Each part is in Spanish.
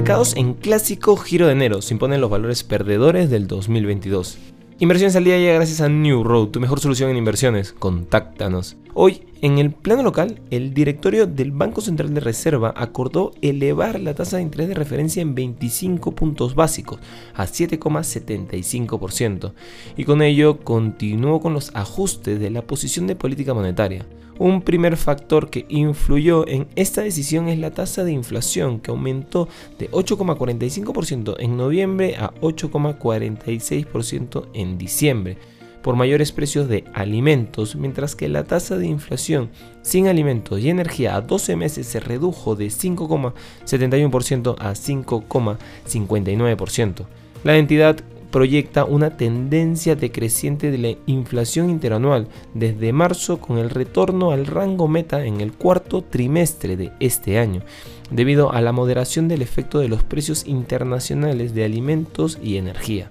Mercados en clásico giro de enero se imponen los valores perdedores del 2022. Inversiones al día llega gracias a New Road, tu mejor solución en inversiones. Contáctanos. Hoy, en el plano local, el directorio del Banco Central de Reserva acordó elevar la tasa de interés de referencia en 25 puntos básicos a 7,75% y con ello continuó con los ajustes de la posición de política monetaria. Un primer factor que influyó en esta decisión es la tasa de inflación que aumentó de 8,45% en noviembre a 8,46% en diciembre por mayores precios de alimentos, mientras que la tasa de inflación sin alimentos y energía a 12 meses se redujo de 5,71% a 5,59%. La entidad proyecta una tendencia decreciente de la inflación interanual desde marzo con el retorno al rango meta en el cuarto trimestre de este año, debido a la moderación del efecto de los precios internacionales de alimentos y energía.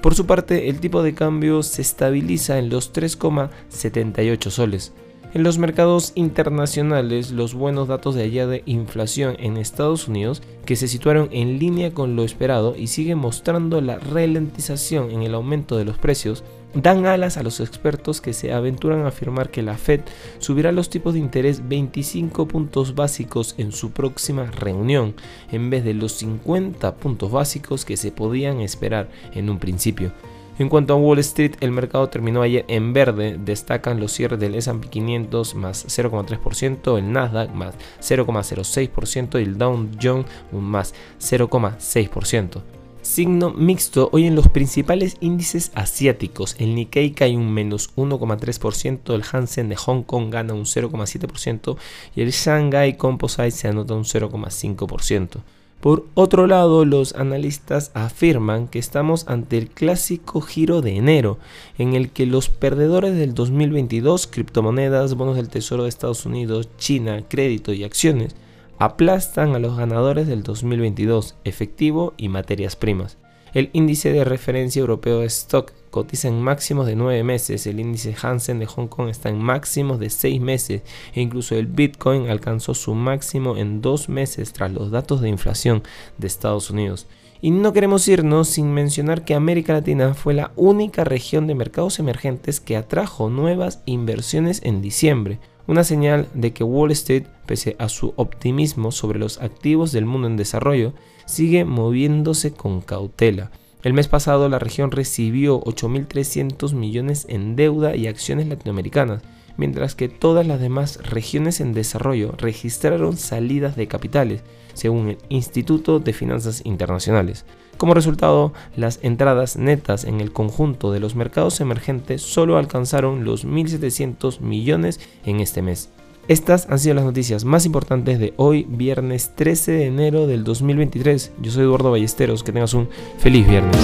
Por su parte, el tipo de cambio se estabiliza en los 3,78 soles. En los mercados internacionales, los buenos datos de allá de inflación en Estados Unidos, que se situaron en línea con lo esperado y siguen mostrando la ralentización en el aumento de los precios, dan alas a los expertos que se aventuran a afirmar que la Fed subirá los tipos de interés 25 puntos básicos en su próxima reunión, en vez de los 50 puntos básicos que se podían esperar en un principio. En cuanto a Wall Street, el mercado terminó ayer en verde. Destacan los cierres del S&P 500 más 0,3%, el Nasdaq más 0,06% y el Dow Jones más 0,6%. Signo mixto hoy en los principales índices asiáticos. El Nikkei cae un menos 1,3%, el Hansen de Hong Kong gana un 0,7% y el Shanghai Composite se anota un 0,5%. Por otro lado, los analistas afirman que estamos ante el clásico giro de enero, en el que los perdedores del 2022, criptomonedas, bonos del Tesoro de Estados Unidos, China, crédito y acciones, aplastan a los ganadores del 2022, efectivo y materias primas. El índice de referencia europeo de stock cotiza en máximos de 9 meses, el índice Hansen de Hong Kong está en máximos de 6 meses. E incluso el Bitcoin alcanzó su máximo en 2 meses tras los datos de inflación de Estados Unidos. Y no queremos irnos sin mencionar que América Latina fue la única región de mercados emergentes que atrajo nuevas inversiones en diciembre, una señal de que Wall Street, pese a su optimismo sobre los activos del mundo en desarrollo, sigue moviéndose con cautela. El mes pasado la región recibió 8.300 millones en deuda y acciones latinoamericanas, mientras que todas las demás regiones en desarrollo registraron salidas de capitales, según el Instituto de Finanzas Internacionales. Como resultado, las entradas netas en el conjunto de los mercados emergentes solo alcanzaron los 1.700 millones en este mes. Estas han sido las noticias más importantes de hoy, viernes 13 de enero del 2023. Yo soy Eduardo Ballesteros, que tengas un feliz viernes.